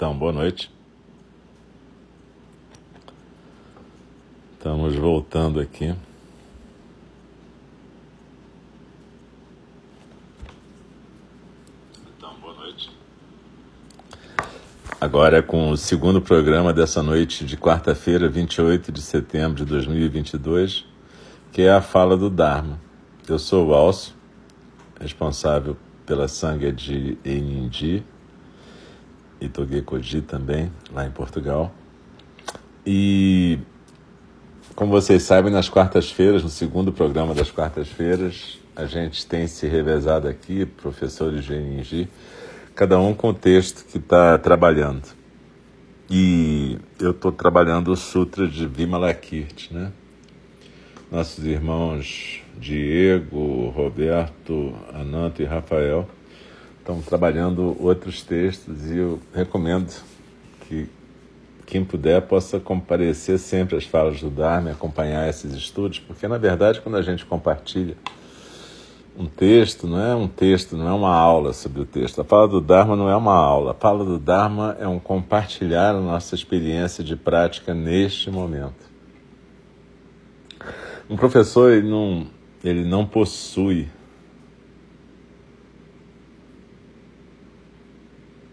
Então, boa noite. Estamos voltando aqui. Então, boa noite. Agora é com o segundo programa dessa noite de quarta-feira, 28 de setembro de 2022, que é a fala do Dharma. Eu sou o Alcio, responsável pela Sangha de Enindi e Togekoji também, lá em Portugal. E, como vocês sabem, nas quartas-feiras, no segundo programa das quartas-feiras, a gente tem se revezado aqui, professores de Enji, cada um com o texto que está trabalhando. E eu estou trabalhando o Sutra de Vimalakirti, né? Nossos irmãos Diego, Roberto, Ananto e Rafael estão trabalhando outros textos e eu recomendo que quem puder possa comparecer sempre às falas do Dharma, acompanhar esses estudos, porque na verdade quando a gente compartilha um texto, não é um texto, não é uma aula sobre o texto. A fala do Dharma não é uma aula. A fala do Dharma é um compartilhar a nossa experiência de prática neste momento. Um professor ele não, ele não possui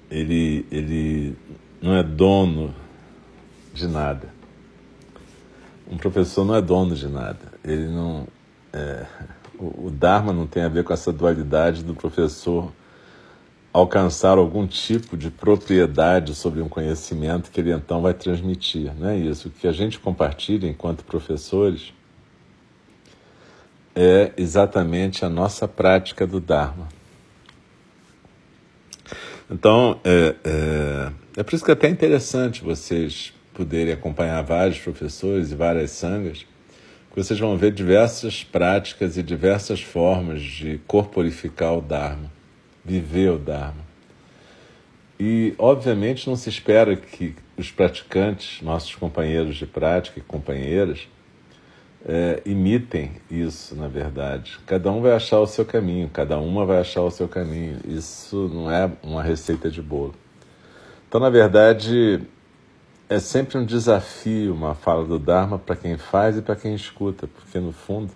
ele, ele não é dono de nada. Um professor não é dono de nada. Ele não. É, o, o Dharma não tem a ver com essa dualidade do professor alcançar algum tipo de propriedade sobre um conhecimento que ele então vai transmitir. Não é isso. O que a gente compartilha enquanto professores é exatamente a nossa prática do Dharma. Então, é, é, é por isso que é até interessante vocês poderem acompanhar vários professores e várias sangas, que vocês vão ver diversas práticas e diversas formas de corporificar o Dharma, viver o Dharma. E, obviamente, não se espera que os praticantes, nossos companheiros de prática e companheiras, é, imitem isso, na verdade. Cada um vai achar o seu caminho, cada uma vai achar o seu caminho. Isso não é uma receita de bolo. Então, na verdade, é sempre um desafio uma fala do Dharma para quem faz e para quem escuta, porque no fundo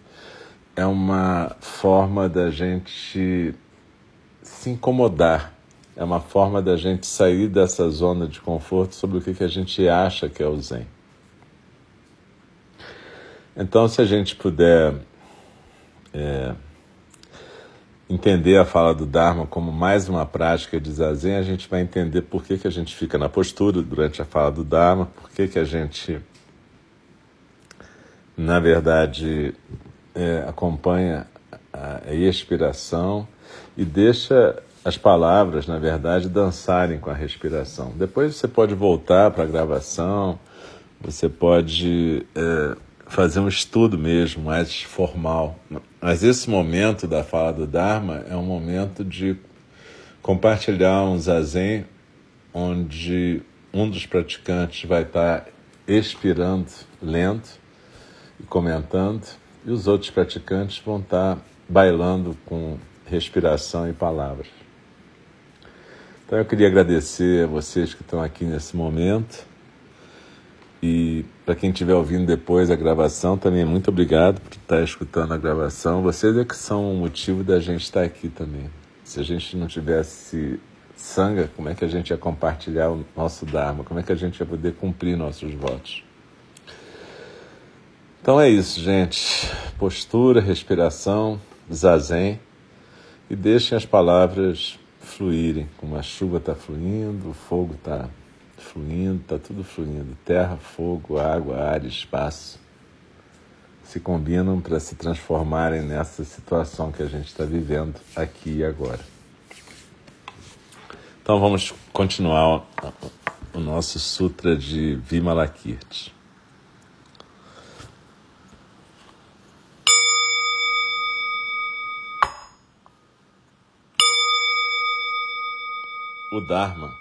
é uma forma da gente se incomodar, é uma forma da gente sair dessa zona de conforto sobre o que, que a gente acha que é o Zen. Então, se a gente puder é, entender a fala do Dharma como mais uma prática de zazen, a gente vai entender por que, que a gente fica na postura durante a fala do Dharma, por que, que a gente, na verdade, é, acompanha a expiração e deixa as palavras, na verdade, dançarem com a respiração. Depois você pode voltar para a gravação, você pode. É, fazer um estudo mesmo mais formal. Mas esse momento da fala do Dharma é um momento de compartilhar um zazen onde um dos praticantes vai estar expirando lento e comentando, e os outros praticantes vão estar bailando com respiração e palavras. Então eu queria agradecer a vocês que estão aqui nesse momento e para quem estiver ouvindo depois a gravação, também muito obrigado por estar escutando a gravação. Vocês é que são o motivo da gente estar aqui também. Se a gente não tivesse sanga, como é que a gente ia compartilhar o nosso Dharma? Como é que a gente ia poder cumprir nossos votos? Então é isso, gente. Postura, respiração, zazen e deixem as palavras fluírem, como a chuva está fluindo, o fogo está fluindo, está tudo fluindo. Terra, fogo, água, ar, espaço se combinam para se transformarem nessa situação que a gente está vivendo aqui e agora. Então vamos continuar o nosso Sutra de Vimalakirti. O Dharma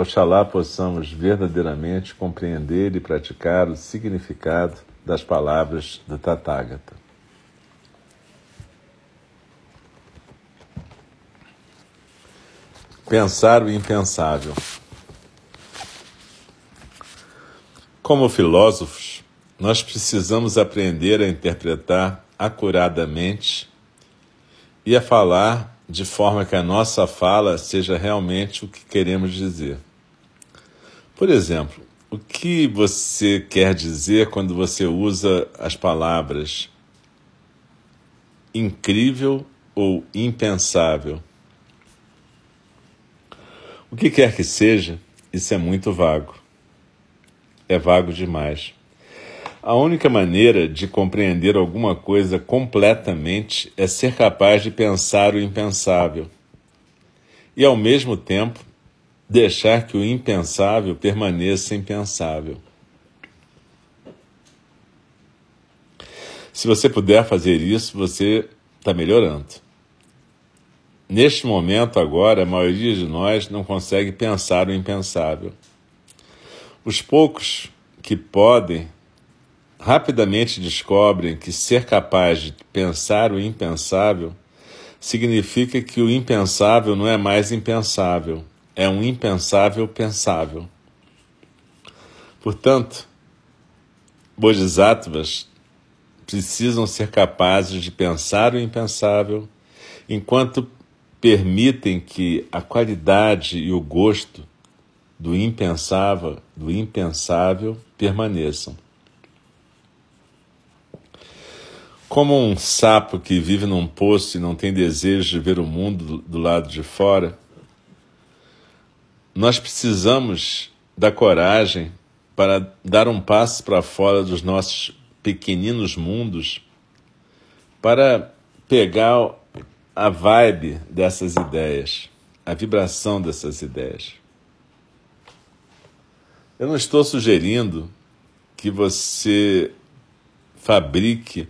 Oxalá possamos verdadeiramente compreender e praticar o significado das palavras do Tathagata. Pensar o impensável. Como filósofos, nós precisamos aprender a interpretar acuradamente e a falar de forma que a nossa fala seja realmente o que queremos dizer. Por exemplo, o que você quer dizer quando você usa as palavras incrível ou impensável? O que quer que seja, isso é muito vago é vago demais. A única maneira de compreender alguma coisa completamente é ser capaz de pensar o impensável e, ao mesmo tempo, deixar que o impensável permaneça impensável. Se você puder fazer isso, você está melhorando. Neste momento, agora, a maioria de nós não consegue pensar o impensável. Os poucos que podem rapidamente descobrem que ser capaz de pensar o impensável significa que o impensável não é mais impensável, é um impensável pensável. Portanto, bodhisattvas precisam ser capazes de pensar o impensável enquanto permitem que a qualidade e o gosto do impensável, do impensável permaneçam. Como um sapo que vive num poço e não tem desejo de ver o mundo do lado de fora, nós precisamos da coragem para dar um passo para fora dos nossos pequeninos mundos para pegar a vibe dessas ideias, a vibração dessas ideias. Eu não estou sugerindo que você fabrique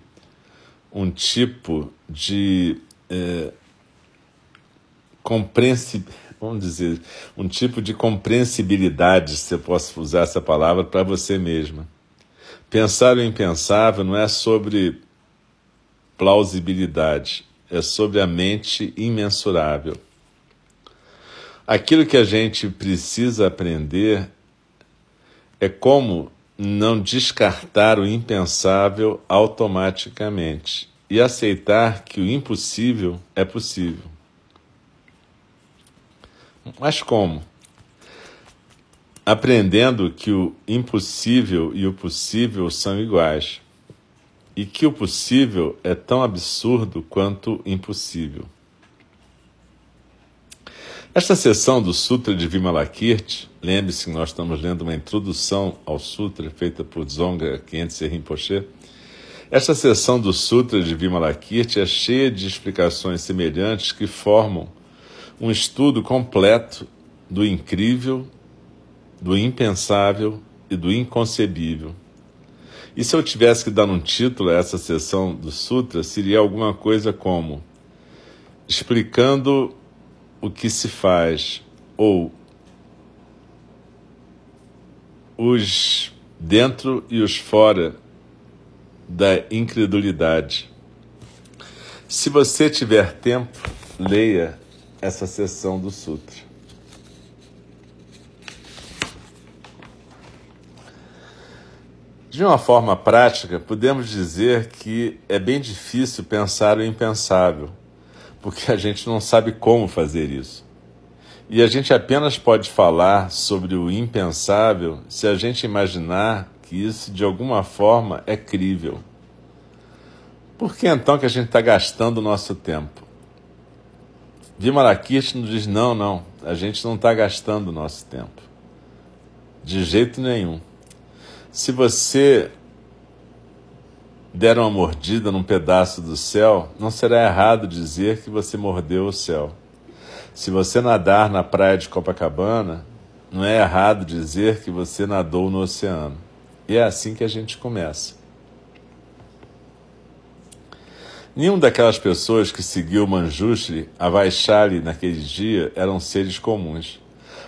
um tipo de é, vamos dizer, um tipo de compreensibilidade, se eu posso usar essa palavra, para você mesma. Pensar o impensável não é sobre plausibilidade, é sobre a mente imensurável. Aquilo que a gente precisa aprender é como não descartar o impensável automaticamente e aceitar que o impossível é possível. Mas como? Aprendendo que o impossível e o possível são iguais e que o possível é tão absurdo quanto impossível. Esta sessão do Sutra de Vimalakirti, lembre-se que nós estamos lendo uma introdução ao Sutra feita por Dzonga Khyentse Rinpoche. Esta sessão do Sutra de Vimalakirti é cheia de explicações semelhantes que formam um estudo completo do incrível, do impensável e do inconcebível. E se eu tivesse que dar um título a essa sessão do Sutra, seria alguma coisa como explicando o que se faz, ou os dentro e os fora da incredulidade. Se você tiver tempo, leia essa sessão do Sutra. De uma forma prática, podemos dizer que é bem difícil pensar o impensável porque a gente não sabe como fazer isso. E a gente apenas pode falar sobre o impensável se a gente imaginar que isso de alguma forma é crível. Por que então que a gente está gastando o nosso tempo? Vimalakirti nos diz: não, não, a gente não está gastando o nosso tempo. De jeito nenhum. Se você der uma mordida num pedaço do céu, não será errado dizer que você mordeu o céu. Se você nadar na praia de Copacabana, não é errado dizer que você nadou no oceano. E é assim que a gente começa. Nenhum daquelas pessoas que seguiu Manjushri a Vaishali naquele dia eram seres comuns.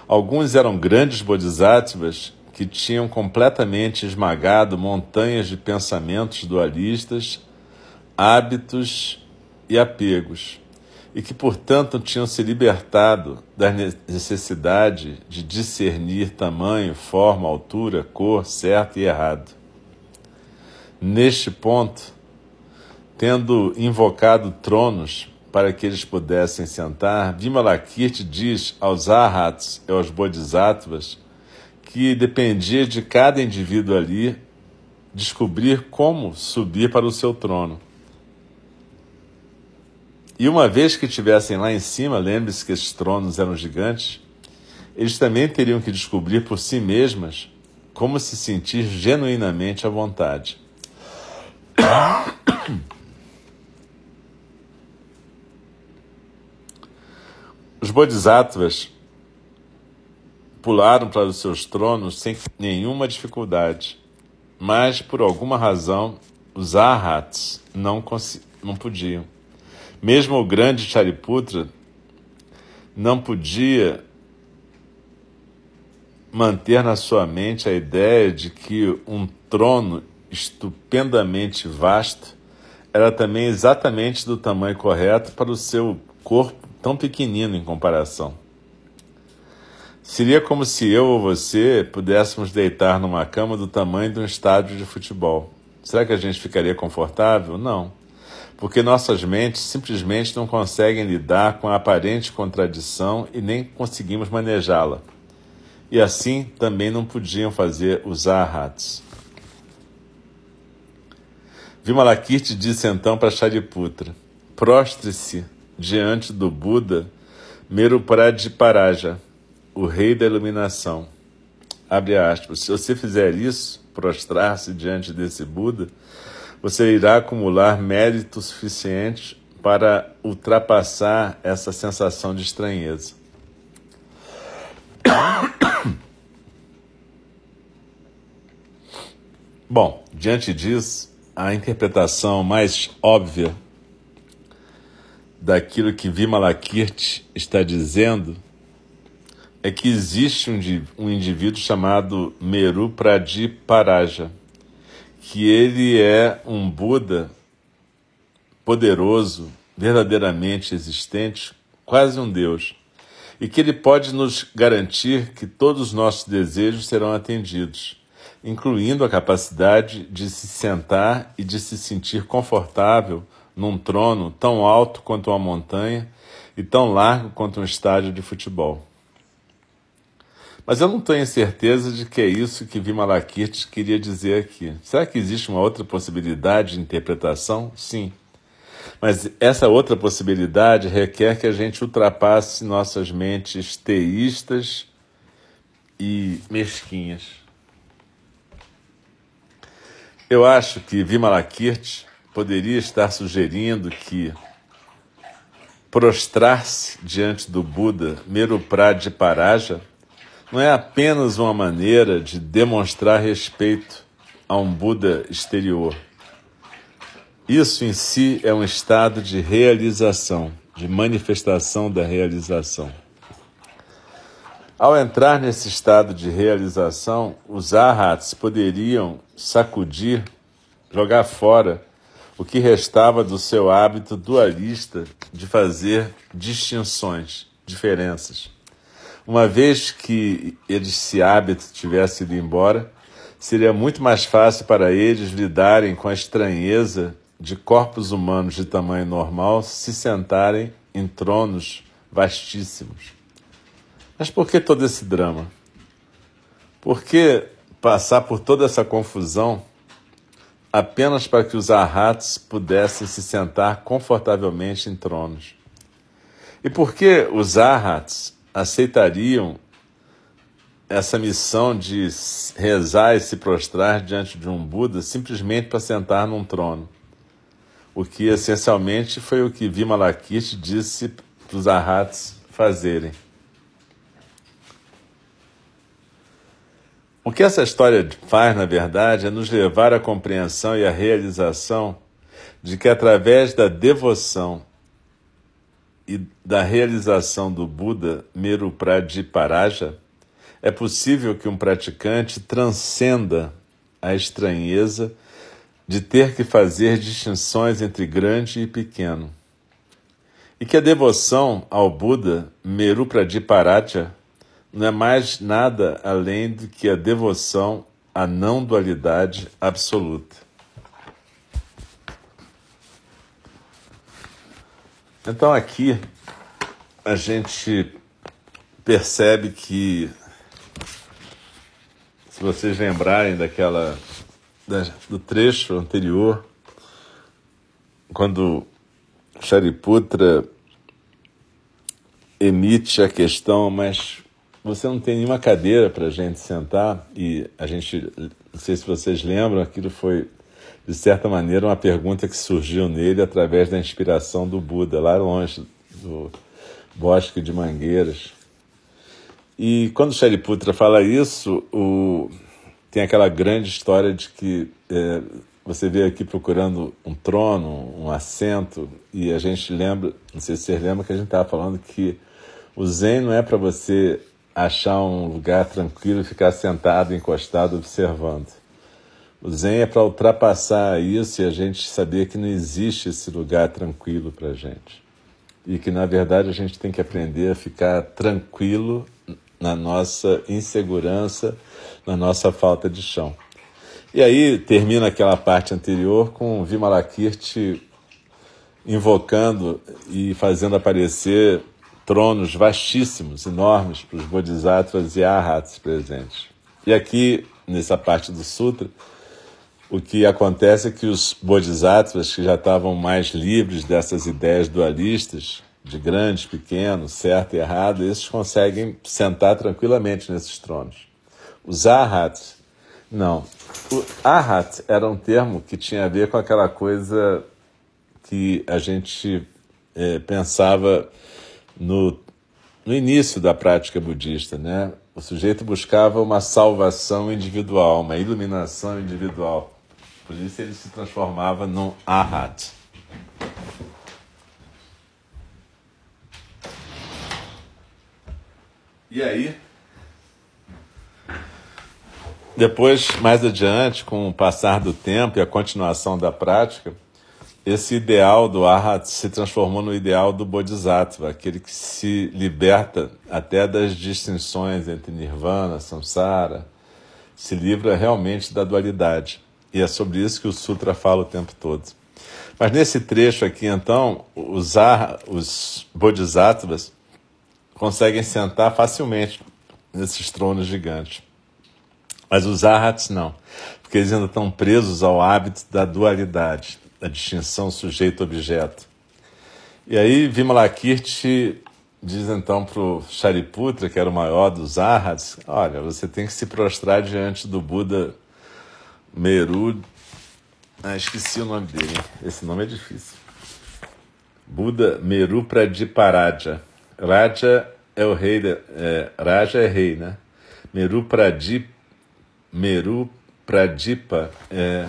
Alguns eram grandes bodhisattvas que tinham completamente esmagado montanhas de pensamentos dualistas, hábitos e apegos, e que, portanto, tinham se libertado da necessidade de discernir tamanho, forma, altura, cor, certo e errado. Neste ponto, Tendo invocado tronos para que eles pudessem sentar, Vimalakirti diz aos arhats e aos bodhisattvas que dependia de cada indivíduo ali descobrir como subir para o seu trono. E uma vez que estivessem lá em cima, lembre-se que esses tronos eram gigantes, eles também teriam que descobrir por si mesmas como se sentir genuinamente à vontade. Os bodhisattvas pularam para os seus tronos sem nenhuma dificuldade, mas por alguma razão os arhats não, não podiam. Mesmo o grande Shariputra não podia manter na sua mente a ideia de que um trono estupendamente vasto era também exatamente do tamanho correto para o seu corpo tão pequenino em comparação. Seria como se eu ou você pudéssemos deitar numa cama do tamanho de um estádio de futebol. Será que a gente ficaria confortável? Não. Porque nossas mentes simplesmente não conseguem lidar com a aparente contradição e nem conseguimos manejá-la. E assim também não podiam fazer os arhats. Vimalakirti disse então para Shariputra: prostre-se diante do Buda Merupradiparaja, o rei da iluminação. Abre aspas. Se você fizer isso, prostrar-se diante desse Buda, você irá acumular mérito suficiente para ultrapassar essa sensação de estranheza. Bom, diante disso, a interpretação mais óbvia daquilo que Vimalakirti está dizendo é que existe um, um indivíduo chamado Meru Pradiparaja, que ele é um Buda poderoso, verdadeiramente existente, quase um Deus, e que ele pode nos garantir que todos os nossos desejos serão atendidos, incluindo a capacidade de se sentar e de se sentir confortável num trono tão alto quanto uma montanha e tão largo quanto um estádio de futebol. Mas eu não tenho certeza de que é isso que Vimalakirti queria dizer aqui. Será que existe uma outra possibilidade de interpretação? Sim. Mas essa outra possibilidade requer que a gente ultrapasse nossas mentes teístas e mesquinhas. Eu acho que Vimalakirti poderia estar sugerindo que prostrar-se diante do Buda Paraja não é apenas uma maneira de demonstrar respeito a um Buda exterior. Isso em si é um estado de realização, de manifestação da realização. Ao entrar nesse estado de realização, os arhats poderiam sacudir, jogar fora o que restava do seu hábito dualista de fazer distinções, diferenças. Uma vez que esse hábito tivesse ido embora, seria muito mais fácil para eles lidarem com a estranheza de corpos humanos de tamanho normal se sentarem em tronos vastíssimos. Mas por que todo esse drama? Por que passar por toda essa confusão apenas para que os arhats pudessem se sentar confortavelmente em tronos? E por que os arhats aceitariam essa missão de rezar e se prostrar diante de um Buda simplesmente para sentar num trono. O que essencialmente foi o que Vimalakirti disse para os arhats fazerem. O que essa história faz, na verdade, é nos levar à compreensão e à realização de que através da devoção e da realização do Buda Meru Pradiparaja, é possível que um praticante transcenda a estranheza de ter que fazer distinções entre grande e pequeno. E que a devoção ao Buda, Meru Pradiparaja, não é mais nada além do que a devoção à não dualidade absoluta. Então aqui a gente percebe que se vocês lembrarem daquela da, do trecho anterior, quando Shariputra emite a questão, mas você não tem nenhuma cadeira para a gente sentar e a gente, não sei se vocês lembram, aquilo foi de certa maneira uma pergunta que surgiu nele através da inspiração do Buda lá longe do bosque de mangueiras. E quando Shariputra fala isso, o, tem aquela grande história de que é, você veio aqui procurando um trono, um assento, e a gente lembra, não sei se vocês lembram que a gente estava falando que o Zen não é para você achar um lugar tranquilo e ficar sentado, encostado, observando. O Zen é para ultrapassar isso e a gente saber que não existe esse lugar tranquilo para a gente. E que, na verdade, a gente tem que aprender a ficar tranquilo na nossa insegurança, na nossa falta de chão. E aí termina aquela parte anterior com Vimalakirti invocando e fazendo aparecer tronos vastíssimos, enormes, para os bodhisattvas e arhats presentes. E aqui, nessa parte do sutra, o que acontece é que os bodhisattvas, que já estavam mais livres dessas ideias dualistas, de grandes, pequenos, certo e errado, esses conseguem sentar tranquilamente nesses tronos. Os arhats, não. O arhat era um termo que tinha a ver com aquela coisa que a gente é, pensava no, no início da prática budista, né? O sujeito buscava uma salvação individual, uma iluminação individual. Por isso ele se transformava num arhat. E aí, depois, mais adiante, com o passar do tempo e a continuação da prática, esse ideal do Arhat se transformou no ideal do Bodhisattva, aquele que se liberta até das distinções entre Nirvana, Samsara, se livra realmente da dualidade. E é sobre isso que o Sutra fala o tempo todo. Mas nesse trecho aqui, então, os, os Bodhisattvas conseguem sentar facilmente nesses tronos gigantes. Mas os arhats não, porque eles ainda estão presos ao hábito da dualidade, da distinção sujeito-objeto. E aí Vimalakirti diz então para o Shariputra, que era o maior dos arhats, olha, você tem que se prostrar diante do Buda Meru. Ah, esqueci o nome dele. Esse nome é difícil. Buda Meru Pradiparaja. Raja é o rei, de, é, Raja é rei, né? Meru Pradip, Meru Pradipa é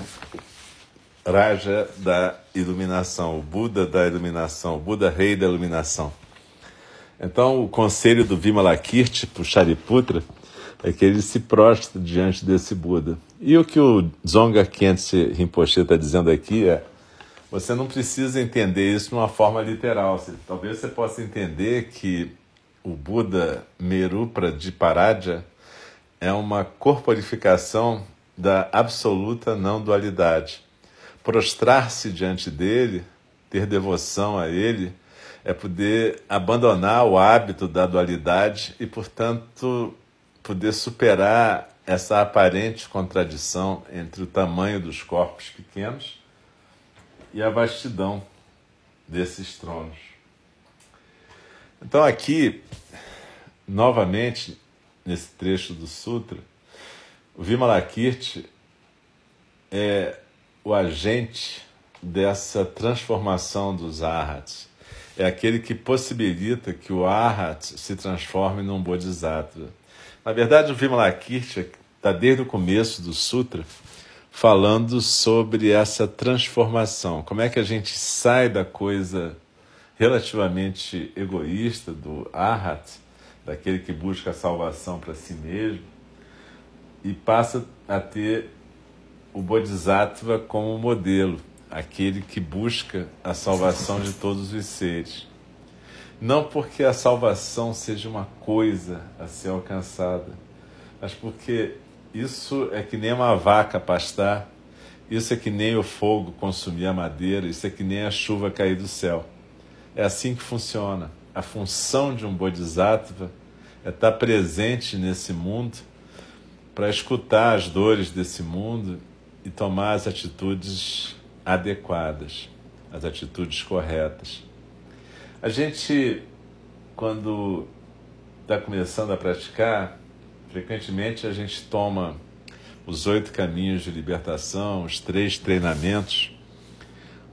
Raja da iluminação, o Buda da iluminação, o Buda rei da iluminação. Então, o conselho do Vimalakirti para o Shariputra é que ele se prostre diante desse Buda. E o que o Dzonga Khyentse Rinpoche está dizendo aqui é você não precisa entender isso de uma forma literal. Talvez você possa entender que o Buda Merupra de Paradya é uma corporificação da absoluta não dualidade. Prostrar-se diante dele, ter devoção a ele, é poder abandonar o hábito da dualidade e, portanto, poder superar essa aparente contradição entre o tamanho dos corpos pequenos e a vastidão desses tronos. Então, aqui, novamente, nesse trecho do Sutra, o Vimalakirti é o agente dessa transformação dos arhats. É aquele que possibilita que o arhat se transforme num bodhisattva. Na verdade, o Vimalakirti está desde o começo do sutra falando sobre essa transformação. Como é que a gente sai da coisa relativamente egoísta do arhat, daquele que busca a salvação para si mesmo, e passa a ter o Bodhisattva como modelo, aquele que busca a salvação de todos os seres. Não porque a salvação seja uma coisa a ser alcançada, mas porque isso é que nem uma vaca pastar, isso é que nem o fogo consumir a madeira, isso é que nem a chuva cair do céu. É assim que funciona. A função de um Bodhisattva é estar presente nesse mundo para escutar as dores desse mundo e tomar as atitudes adequadas, as atitudes corretas. A gente, quando está começando a praticar, frequentemente a gente toma os oito caminhos de libertação, os três treinamentos,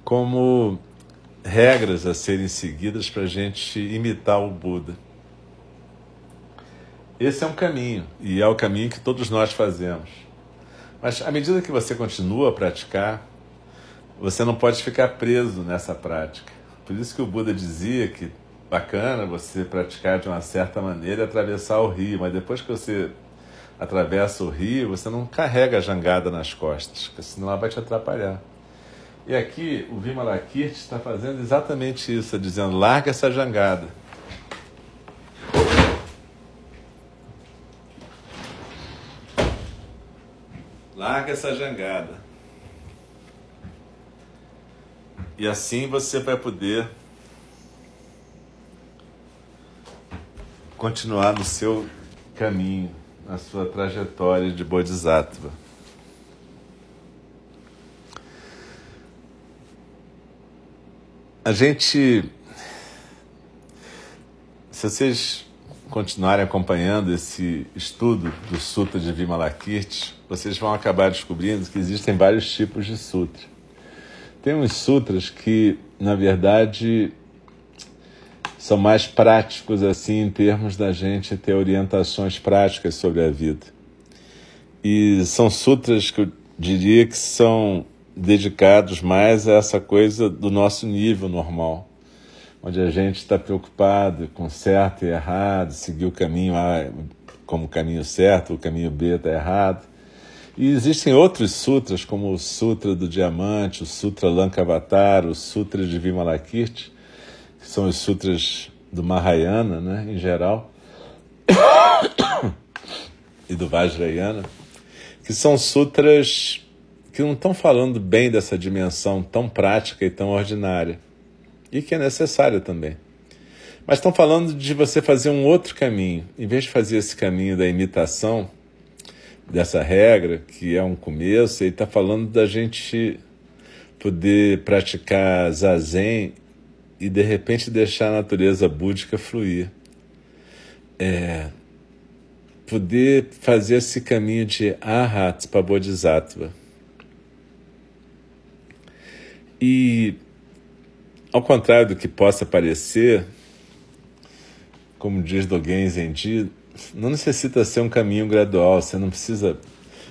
como regras a serem seguidas para a gente imitar o Buda. Esse é um caminho, e é o caminho que todos nós fazemos. Mas à medida que você continua a praticar, você não pode ficar preso nessa prática. Por isso que o Buda dizia que bacana você praticar de uma certa maneira e atravessar o rio, mas depois que você atravessa o rio, você não carrega a jangada nas costas, porque senão ela vai te atrapalhar. E aqui o Vimalakirti está fazendo exatamente isso, dizendo: larga essa jangada. Larga essa jangada. E assim você vai poder continuar no seu caminho, na sua trajetória de Bodhisattva. A gente. Se vocês continuarem acompanhando esse estudo do Sutra de Vimalakirti, vocês vão acabar descobrindo que existem vários tipos de sutra. Tem uns sutras que, na verdade, são mais práticos assim em termos da gente ter orientações práticas sobre a vida. E são sutras que eu diria que são dedicados mais a essa coisa do nosso nível normal onde a gente está preocupado com certo e errado, seguir o caminho A como caminho certo, o caminho B está errado. E existem outros sutras, como o Sutra do Diamante, o Sutra Lankavatar, o Sutra de Vimalakirti, que são os sutras do Mahayana, né, em geral, e do Vajrayana, que são sutras que não estão falando bem dessa dimensão tão prática e tão ordinária e que é necessária também. Mas estão falando de você fazer um outro caminho. Em vez de fazer esse caminho da imitação, dessa regra, que é um começo, ele está falando da gente poder praticar zazen e de repente deixar a natureza búdica fluir. É, poder fazer esse caminho de arhat para bodhisattva. E ao contrário do que possa parecer, como diz Dogen Zenji, não necessita ser um caminho gradual, você não precisa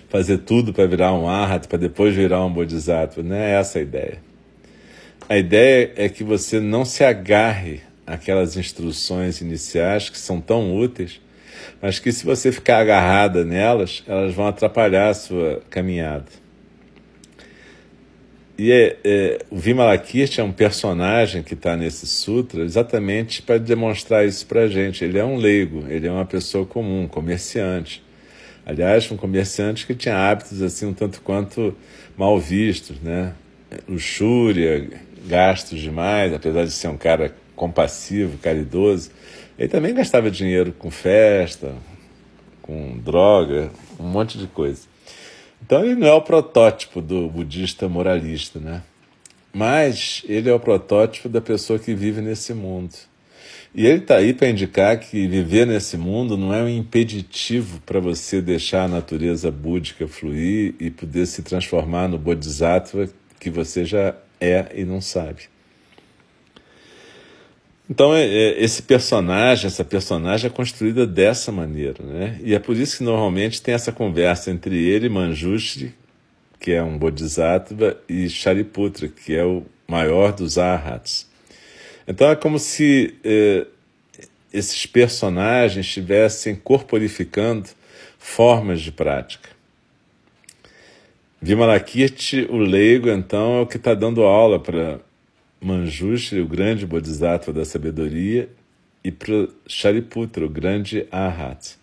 fazer tudo para virar um arhat, para depois virar um bodhisattva, não é essa a ideia. A ideia é que você não se agarre àquelas instruções iniciais que são tão úteis, mas que se você ficar agarrada nelas, elas vão atrapalhar a sua caminhada. E é, é, o Vimalakirti é um personagem que está nesse sutra exatamente para demonstrar isso para a gente. Ele é um leigo, ele é uma pessoa comum, um comerciante. Aliás, um comerciante que tinha hábitos assim um tanto quanto mal vistos, né? Luxúria, gastos demais, apesar de ser um cara compassivo, caridoso, ele também gastava dinheiro com festa, com droga, um monte de coisa. Então ele não é o protótipo do budista moralista, né? Mas ele é o protótipo da pessoa que vive nesse mundo. E ele está aí para indicar que viver nesse mundo não é um impeditivo para você deixar a natureza búdica fluir e poder se transformar no bodhisattva que você já é e não sabe. Então, é, é, esse personagem, essa personagem é construída dessa maneira, né? E é por isso que normalmente tem essa conversa entre ele Manjushri, que é um bodhisattva, e Shariputra, que é o maior dos arhats. Então é como se é, esses personagens estivessem corporificando formas de prática. Vimalakirti, o leigo, então, é o que está dando aula para Manjushri, o grande bodhisattva da sabedoria, e para Shariputra, o grande Arhat.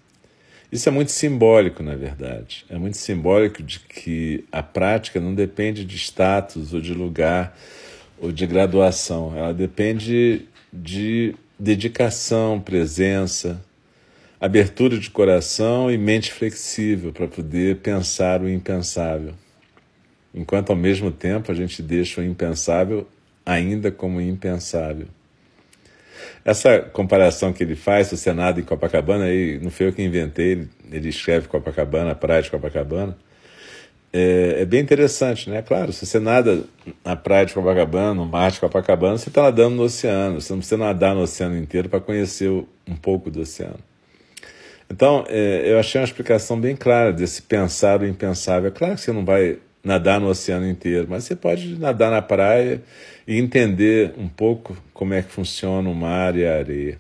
Isso é muito simbólico, na verdade. É muito simbólico de que a prática não depende de status ou de lugar ou de graduação. Ela depende de dedicação, presença, abertura de coração e mente flexível para poder pensar o impensável. Enquanto ao mesmo tempo a gente deixa o impensável ainda como impensável. Essa comparação que ele faz, o Senado em Copacabana, aí, não foi eu que inventei, ele, ele escreve Copacabana, praia de Copacabana, é, é, bem interessante, né? Claro, se você nada na praia de Copacabana, no mar de Copacabana, você está nadando no oceano, você não precisa nadar no oceano inteiro para conhecer um pouco do oceano. Então, é, eu achei uma explicação bem clara desse pensar o impensável. É claro que você não vai nadar no oceano inteiro, mas você pode nadar na praia e entender um pouco como é que funciona o mar e a areia.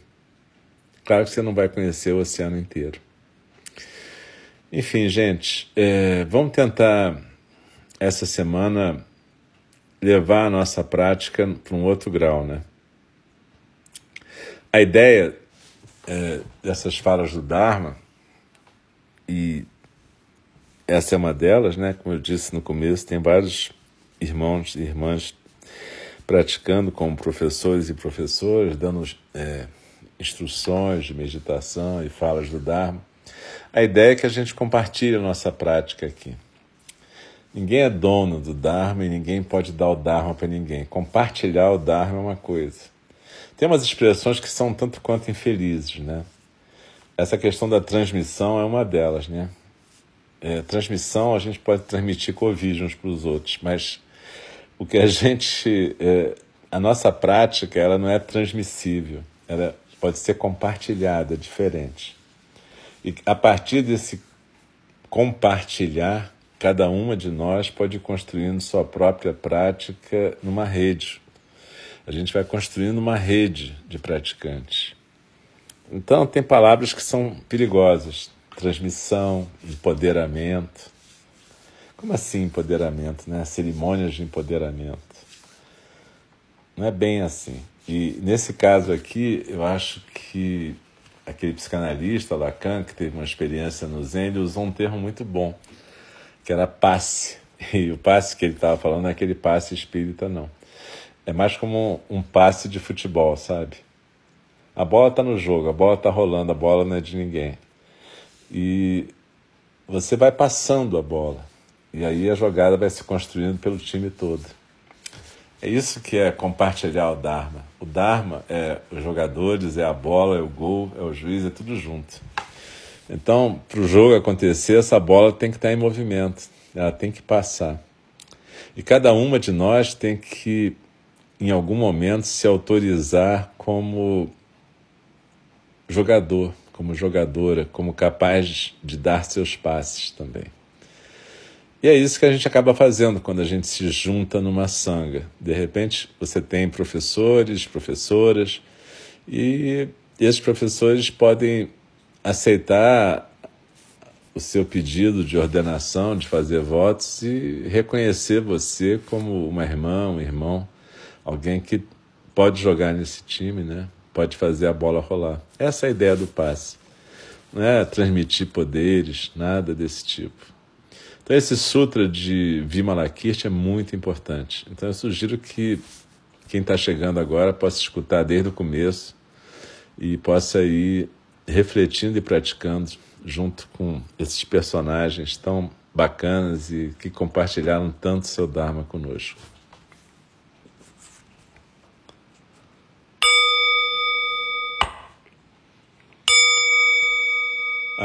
Claro que você não vai conhecer o oceano inteiro. Enfim, gente, é, vamos tentar essa semana levar a nossa prática para um outro grau, né? A ideia é, dessas falas do Dharma e essa é uma delas, né? Como eu disse no começo, tem vários irmãos e irmãs praticando como professores e professoras, dando é, instruções de meditação e falas do Dharma. A ideia é que a gente compartilhe a nossa prática aqui. Ninguém é dono do Dharma e ninguém pode dar o Dharma para ninguém. Compartilhar o Dharma é uma coisa. Tem umas expressões que são tanto quanto infelizes, né? Essa questão da transmissão é uma delas, né? É, transmissão a gente pode transmitir Covid uns para os outros, mas o que a gente. É, a nossa prática ela não é transmissível, ela pode ser compartilhada, diferente. E a partir desse compartilhar, cada uma de nós pode ir construindo sua própria prática numa rede. A gente vai construindo uma rede de praticantes. Então, tem palavras que são perigosas transmissão, empoderamento. Como assim empoderamento, né? Cerimônias de empoderamento. Não é bem assim. E nesse caso aqui, eu acho que aquele psicanalista, Lacan, que teve uma experiência no Zen, ele usou um termo muito bom, que era passe. E o passe que ele estava falando não é aquele passe espírita, não. É mais como um passe de futebol, sabe? A bola está no jogo, a bola está rolando, a bola não é de ninguém e você vai passando a bola. E aí a jogada vai se construindo pelo time todo. É isso que é compartilhar o Dharma. O Dharma é os jogadores, é a bola, é o gol, é o juiz, é tudo junto. Então, para o jogo acontecer, essa bola tem que estar em movimento, ela tem que passar. E cada uma de nós tem que, em algum momento, se autorizar como jogador como jogadora, como capaz de dar seus passes também. E é isso que a gente acaba fazendo quando a gente se junta numa sanga. De repente, você tem professores, professoras, e esses professores podem aceitar o seu pedido de ordenação, de fazer votos e reconhecer você como uma irmã, um irmão, alguém que pode jogar nesse time, né? Pode fazer a bola rolar. Essa é a ideia do passe. Não é transmitir poderes, nada desse tipo. Então, esse sutra de Vimalakirti é muito importante. Então, eu sugiro que quem está chegando agora possa escutar desde o começo e possa ir refletindo e praticando junto com esses personagens tão bacanas e que compartilharam tanto seu Dharma conosco.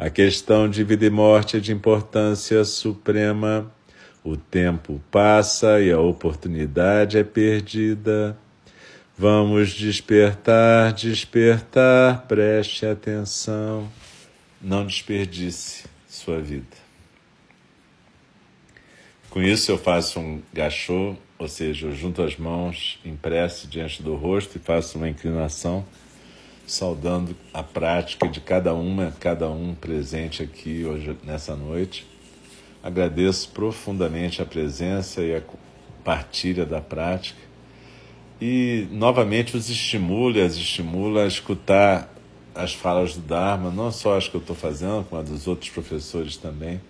a questão de vida e morte é de importância suprema. O tempo passa e a oportunidade é perdida. Vamos despertar, despertar, preste atenção. Não desperdice sua vida. Com isso eu faço um gachô, ou seja, eu junto as mãos em prece diante do rosto e faço uma inclinação saudando a prática de cada uma, cada um presente aqui hoje nessa noite. Agradeço profundamente a presença e a partilha da prática e novamente os estimula, as estimula a escutar as falas do Dharma, não só as que eu estou fazendo, como as dos outros professores também,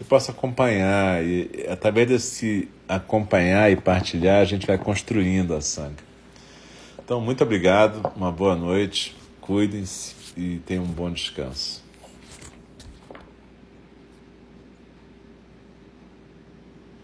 e possa acompanhar e através desse acompanhar e partilhar a gente vai construindo a sangha. Então, muito obrigado, uma boa noite. Cuidem-se e tenham um bom descanso.